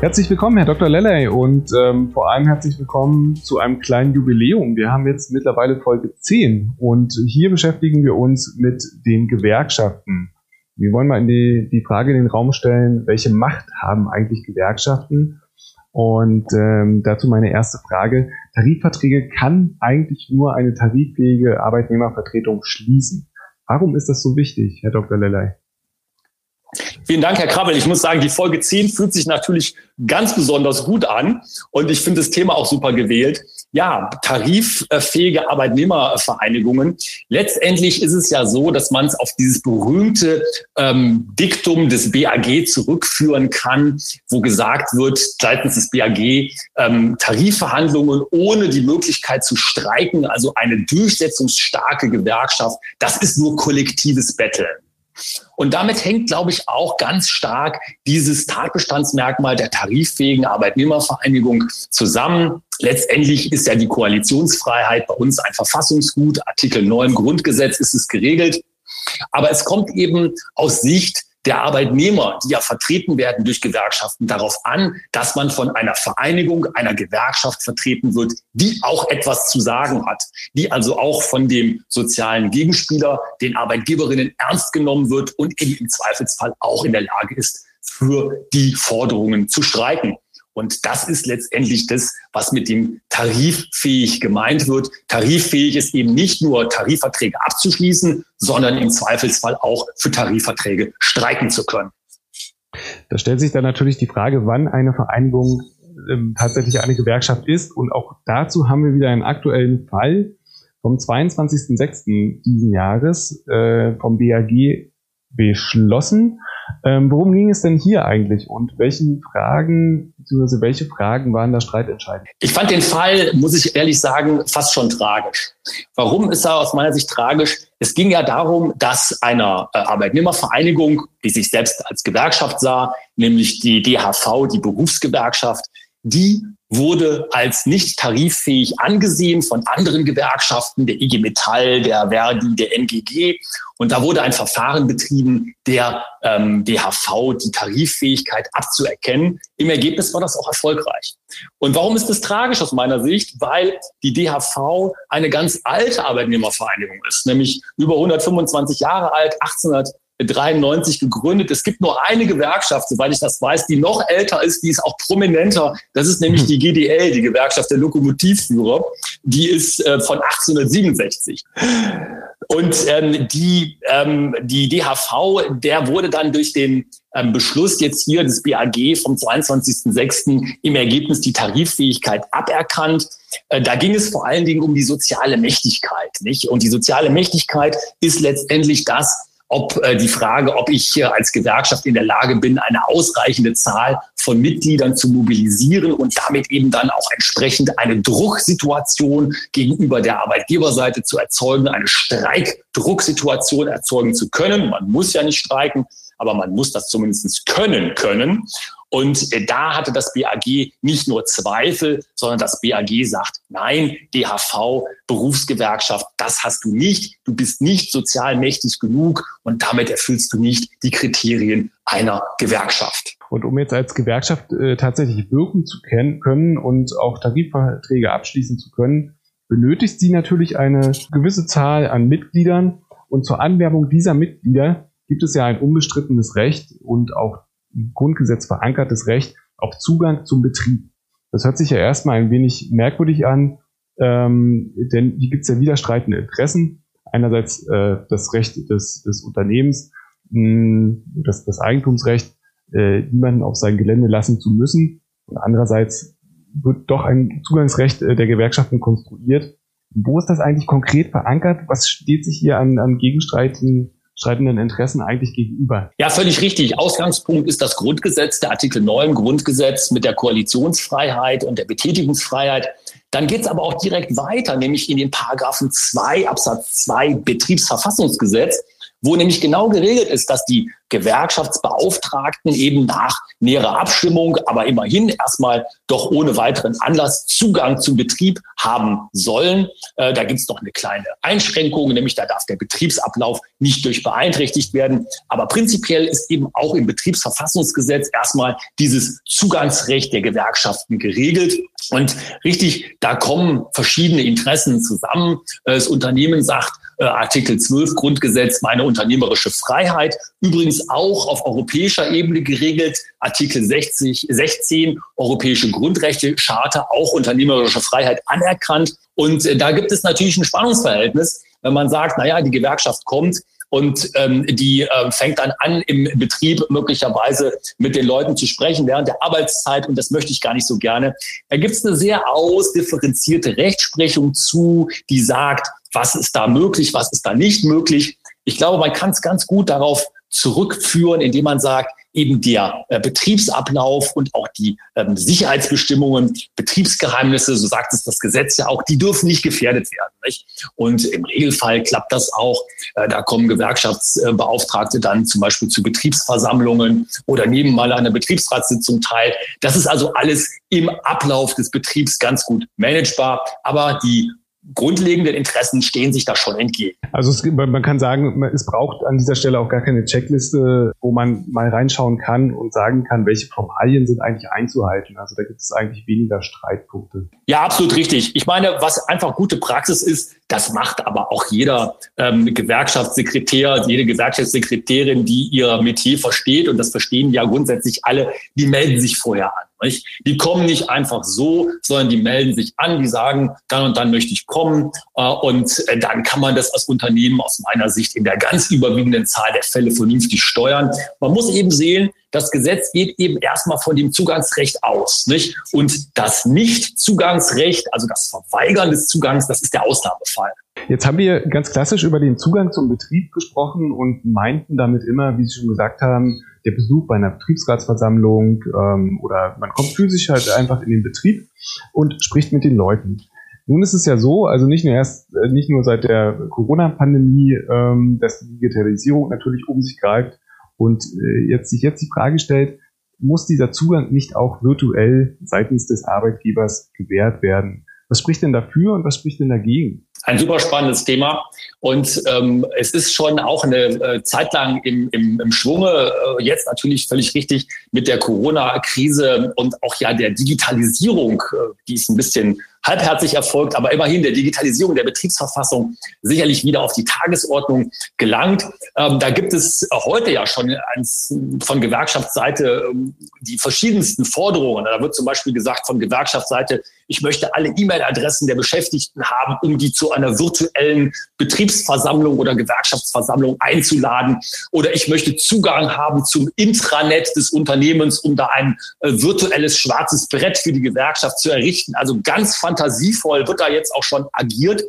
Herzlich willkommen, Herr Dr. Lelley, und ähm, vor allem herzlich willkommen zu einem kleinen Jubiläum. Wir haben jetzt mittlerweile Folge 10 und hier beschäftigen wir uns mit den Gewerkschaften. Wir wollen mal in die, die Frage in den Raum stellen, welche Macht haben eigentlich Gewerkschaften? Und ähm, dazu meine erste Frage. Tarifverträge kann eigentlich nur eine tariffähige Arbeitnehmervertretung schließen. Warum ist das so wichtig, Herr Dr. Lelley? Vielen Dank, Herr Krabbel. Ich muss sagen, die Folge 10 fühlt sich natürlich ganz besonders gut an und ich finde das Thema auch super gewählt. Ja, tariffähige Arbeitnehmervereinigungen. Letztendlich ist es ja so, dass man es auf dieses berühmte ähm, Diktum des BAG zurückführen kann, wo gesagt wird, seitens des BAG, ähm, Tarifverhandlungen ohne die Möglichkeit zu streiken, also eine durchsetzungsstarke Gewerkschaft, das ist nur kollektives Betteln. Und damit hängt, glaube ich, auch ganz stark dieses Tatbestandsmerkmal der tariffähigen Arbeitnehmervereinigung zusammen. Letztendlich ist ja die Koalitionsfreiheit bei uns ein Verfassungsgut. Artikel 9 Grundgesetz ist es geregelt. Aber es kommt eben aus Sicht der Arbeitnehmer, die ja vertreten werden durch Gewerkschaften, darauf an, dass man von einer Vereinigung, einer Gewerkschaft vertreten wird, die auch etwas zu sagen hat, die also auch von dem sozialen Gegenspieler, den Arbeitgeberinnen ernst genommen wird und eben im Zweifelsfall auch in der Lage ist, für die Forderungen zu streiken. Und das ist letztendlich das, was mit dem tariffähig gemeint wird. Tariffähig ist eben nicht nur Tarifverträge abzuschließen, sondern im Zweifelsfall auch für Tarifverträge streiken zu können. Da stellt sich dann natürlich die Frage, wann eine Vereinigung ähm, tatsächlich eine Gewerkschaft ist. Und auch dazu haben wir wieder einen aktuellen Fall vom 22.06. diesen Jahres äh, vom BAG beschlossen. Ähm, worum ging es denn hier eigentlich und welchen Fragen, beziehungsweise welche Fragen waren da streitentscheidend? Ich fand den Fall, muss ich ehrlich sagen, fast schon tragisch. Warum ist er aus meiner Sicht tragisch? Es ging ja darum, dass einer äh, Arbeitnehmervereinigung, die sich selbst als Gewerkschaft sah, nämlich die DHV, die Berufsgewerkschaft, die wurde als nicht tariffähig angesehen von anderen Gewerkschaften, der IG Metall, der Verdi, der NGG. Und da wurde ein Verfahren betrieben, der ähm, DHV die Tariffähigkeit abzuerkennen. Im Ergebnis war das auch erfolgreich. Und warum ist das tragisch aus meiner Sicht? Weil die DHV eine ganz alte Arbeitnehmervereinigung ist, nämlich über 125 Jahre alt, 1800 93 gegründet. Es gibt nur eine Gewerkschaft, soweit ich das weiß, die noch älter ist, die ist auch prominenter. Das ist nämlich die GDL, die Gewerkschaft der Lokomotivführer. Die ist äh, von 1867. Und ähm, die, ähm, die DHV, der wurde dann durch den ähm, Beschluss jetzt hier des BAG vom 22.06. im Ergebnis die Tariffähigkeit aberkannt. Äh, da ging es vor allen Dingen um die soziale Mächtigkeit. Nicht? Und die soziale Mächtigkeit ist letztendlich das, ob äh, die Frage, ob ich hier als Gewerkschaft in der Lage bin, eine ausreichende Zahl von Mitgliedern zu mobilisieren und damit eben dann auch entsprechend eine Drucksituation gegenüber der Arbeitgeberseite zu erzeugen, eine Streikdrucksituation erzeugen zu können. Man muss ja nicht streiken, aber man muss das zumindest können können. Und äh, da hatte das BAG nicht nur Zweifel, sondern das BAG sagt, nein, DHV, Berufsgewerkschaft, das hast du nicht. Du bist nicht sozial mächtig genug und damit erfüllst du nicht die Kriterien einer Gewerkschaft. Und um jetzt als Gewerkschaft äh, tatsächlich wirken zu können und auch Tarifverträge abschließen zu können, benötigt sie natürlich eine gewisse Zahl an Mitgliedern. Und zur Anwerbung dieser Mitglieder gibt es ja ein unbestrittenes Recht und auch im Grundgesetz verankertes Recht auf Zugang zum Betrieb. Das hört sich ja erstmal ein wenig merkwürdig an, ähm, denn hier gibt es ja widerstreitende Interessen. Einerseits äh, das Recht des, des Unternehmens, mh, das, das Eigentumsrecht, äh, niemanden auf sein Gelände lassen zu müssen. Und andererseits wird doch ein Zugangsrecht äh, der Gewerkschaften konstruiert. Wo ist das eigentlich konkret verankert? Was steht sich hier an, an Gegenstreiten widerstreitenden Interessen eigentlich gegenüber? Ja, völlig richtig. Ausgangspunkt ist das Grundgesetz, der Artikel 9 Grundgesetz mit der Koalitionsfreiheit und der Betätigungsfreiheit. Dann geht es aber auch direkt weiter, nämlich in den Paragraphen 2 Absatz 2 Betriebsverfassungsgesetz wo nämlich genau geregelt ist, dass die Gewerkschaftsbeauftragten eben nach näherer Abstimmung, aber immerhin erstmal doch ohne weiteren Anlass Zugang zum Betrieb haben sollen. Äh, da gibt es noch eine kleine Einschränkung, nämlich da darf der Betriebsablauf nicht durch beeinträchtigt werden. Aber prinzipiell ist eben auch im Betriebsverfassungsgesetz erstmal dieses Zugangsrecht der Gewerkschaften geregelt. Und richtig, da kommen verschiedene Interessen zusammen. Das Unternehmen sagt, äh, Artikel 12 Grundgesetz, meine unternehmerische Freiheit. Übrigens auch auf europäischer Ebene geregelt, Artikel 60, 16 Europäische Grundrechte, Charta, auch unternehmerische Freiheit anerkannt. Und äh, da gibt es natürlich ein Spannungsverhältnis, wenn man sagt, naja, die Gewerkschaft kommt, und ähm, die äh, fängt dann an, im Betrieb möglicherweise mit den Leuten zu sprechen während der Arbeitszeit. Und das möchte ich gar nicht so gerne. Da gibt es eine sehr ausdifferenzierte Rechtsprechung zu, die sagt, was ist da möglich, was ist da nicht möglich. Ich glaube, man kann es ganz gut darauf zurückführen, indem man sagt, eben der äh, Betriebsablauf und auch die ähm, Sicherheitsbestimmungen, Betriebsgeheimnisse, so sagt es das Gesetz ja auch, die dürfen nicht gefährdet werden. Nicht? Und im Regelfall klappt das auch. Äh, da kommen Gewerkschaftsbeauftragte dann zum Beispiel zu Betriebsversammlungen oder nehmen mal eine Betriebsratssitzung teil. Das ist also alles im Ablauf des Betriebs ganz gut managebar. Aber die grundlegenden Interessen stehen sich da schon entgegen. Also es, man kann sagen, es braucht an dieser Stelle auch gar keine Checkliste, wo man mal reinschauen kann und sagen kann, welche Formalien sind eigentlich einzuhalten. Also da gibt es eigentlich weniger Streitpunkte. Ja, absolut richtig. Ich meine, was einfach gute Praxis ist, das macht aber auch jeder ähm, Gewerkschaftssekretär, jede Gewerkschaftssekretärin, die ihr Metier versteht, und das verstehen ja grundsätzlich alle, die melden sich vorher an. Nicht? Die kommen nicht einfach so, sondern die melden sich an, die sagen, dann und dann möchte ich kommen. Äh, und äh, dann kann man das als Unternehmen aus meiner Sicht in der ganz überwiegenden Zahl der Fälle vernünftig steuern. Man muss eben sehen, das Gesetz geht eben erstmal von dem Zugangsrecht aus. Nicht? Und das Nicht-Zugangsrecht, also das Verweigern des Zugangs, das ist der Ausnahmefall. Jetzt haben wir ganz klassisch über den Zugang zum Betrieb gesprochen und meinten damit immer, wie Sie schon gesagt haben, der Besuch bei einer Betriebsratsversammlung ähm, oder man kommt physisch halt einfach in den Betrieb und spricht mit den Leuten. Nun ist es ja so, also nicht nur erst, äh, nicht nur seit der Corona-Pandemie, ähm, dass die Digitalisierung natürlich um sich greift und äh, jetzt sich jetzt die Frage stellt, muss dieser Zugang nicht auch virtuell seitens des Arbeitgebers gewährt werden? Was spricht denn dafür und was spricht denn dagegen? Ein super spannendes Thema. Und ähm, es ist schon auch eine äh, Zeit lang im, im, im Schwunge, äh, jetzt natürlich völlig richtig mit der Corona-Krise und auch ja der Digitalisierung, äh, die ist ein bisschen halbherzig erfolgt, aber immerhin der Digitalisierung der Betriebsverfassung sicherlich wieder auf die Tagesordnung gelangt. Ähm, da gibt es heute ja schon eins von Gewerkschaftsseite ähm, die verschiedensten Forderungen. Da wird zum Beispiel gesagt von Gewerkschaftsseite, ich möchte alle E-Mail-Adressen der Beschäftigten haben, um die zu einer virtuellen Betriebsversammlung oder Gewerkschaftsversammlung einzuladen. Oder ich möchte Zugang haben zum Intranet des Unternehmens, um da ein äh, virtuelles schwarzes Brett für die Gewerkschaft zu errichten. Also ganz fantasievoll wird da jetzt auch schon agiert.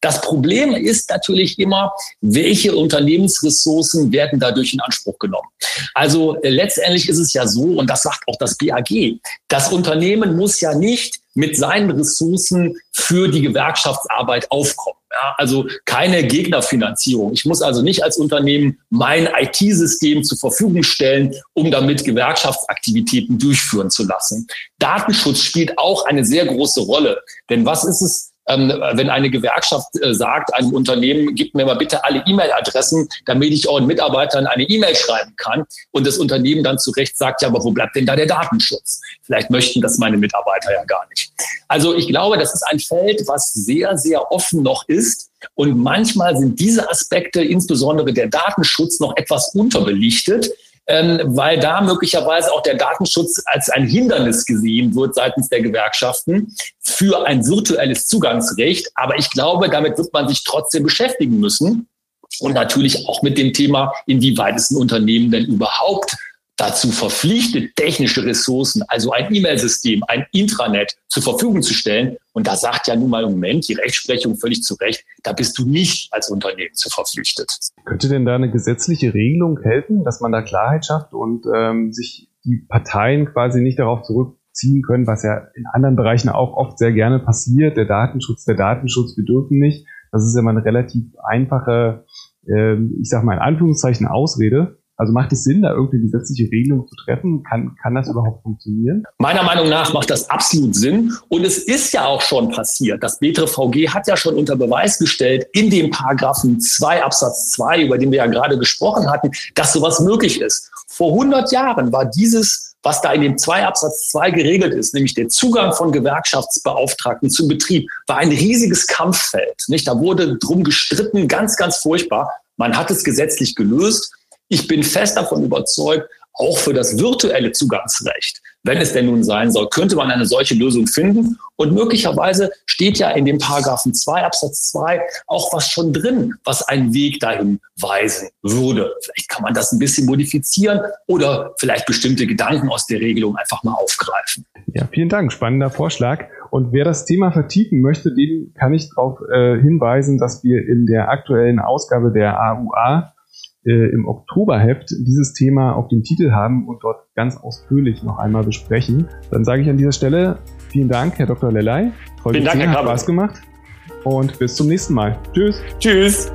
Das Problem ist natürlich immer, welche Unternehmensressourcen werden dadurch in Anspruch genommen. Also äh, letztendlich ist es ja so, und das sagt auch das BAG, das Unternehmen muss ja nicht mit seinen Ressourcen für die Gewerkschaftsarbeit aufkommen. Ja, also keine Gegnerfinanzierung. Ich muss also nicht als Unternehmen mein IT-System zur Verfügung stellen, um damit Gewerkschaftsaktivitäten durchführen zu lassen. Datenschutz spielt auch eine sehr große Rolle. Denn was ist es, ähm, wenn eine Gewerkschaft äh, sagt, einem Unternehmen, gib mir mal bitte alle E-Mail-Adressen, damit ich euren Mitarbeitern eine E-Mail schreiben kann. Und das Unternehmen dann zu Recht sagt, ja, aber wo bleibt denn da der Datenschutz? Vielleicht möchten das meine Mitarbeiter ja gar nicht. Also ich glaube, das ist ein Feld, was sehr, sehr offen noch ist. Und manchmal sind diese Aspekte, insbesondere der Datenschutz, noch etwas unterbelichtet ähm, weil da möglicherweise auch der Datenschutz als ein Hindernis gesehen wird seitens der Gewerkschaften für ein virtuelles Zugangsrecht. Aber ich glaube, damit wird man sich trotzdem beschäftigen müssen. Und natürlich auch mit dem Thema, inwieweit ist ein Unternehmen denn überhaupt dazu verpflichtet, technische Ressourcen, also ein E-Mail-System, ein Intranet zur Verfügung zu stellen. Und da sagt ja nun mal im Moment die Rechtsprechung völlig zu Recht, da bist du nicht als Unternehmen zu verpflichtet. Könnte denn da eine gesetzliche Regelung helfen, dass man da Klarheit schafft und ähm, sich die Parteien quasi nicht darauf zurückziehen können, was ja in anderen Bereichen auch oft sehr gerne passiert, der Datenschutz, der Datenschutz, wir dürfen nicht. Das ist immer eine relativ einfache, äh, ich sage mal in Anführungszeichen Ausrede. Also macht es Sinn, da irgendeine gesetzliche Regelung zu treffen? Kann, kann das überhaupt funktionieren? Meiner Meinung nach macht das absolut Sinn. Und es ist ja auch schon passiert. Das BTRVG hat ja schon unter Beweis gestellt, in dem Paragraphen 2 Absatz 2, über den wir ja gerade gesprochen hatten, dass sowas möglich ist. Vor 100 Jahren war dieses, was da in dem 2 Absatz 2 geregelt ist, nämlich der Zugang von Gewerkschaftsbeauftragten zum Betrieb, war ein riesiges Kampffeld. Nicht? Da wurde drum gestritten, ganz, ganz furchtbar. Man hat es gesetzlich gelöst. Ich bin fest davon überzeugt, auch für das virtuelle Zugangsrecht, wenn es denn nun sein soll, könnte man eine solche Lösung finden. Und möglicherweise steht ja in dem Paragraphen 2 Absatz 2 auch was schon drin, was einen Weg dahin weisen würde. Vielleicht kann man das ein bisschen modifizieren oder vielleicht bestimmte Gedanken aus der Regelung einfach mal aufgreifen. Ja, vielen Dank. Spannender Vorschlag. Und wer das Thema vertiefen möchte, dem kann ich darauf äh, hinweisen, dass wir in der aktuellen Ausgabe der AUA äh, im Oktoberheft dieses Thema auf dem Titel haben und dort ganz ausführlich noch einmal besprechen. Dann sage ich an dieser Stelle vielen Dank, Herr Dr. Lelei. Vielen Dank, Herr Hat Spaß gemacht. Und bis zum nächsten Mal. Tschüss. Tschüss.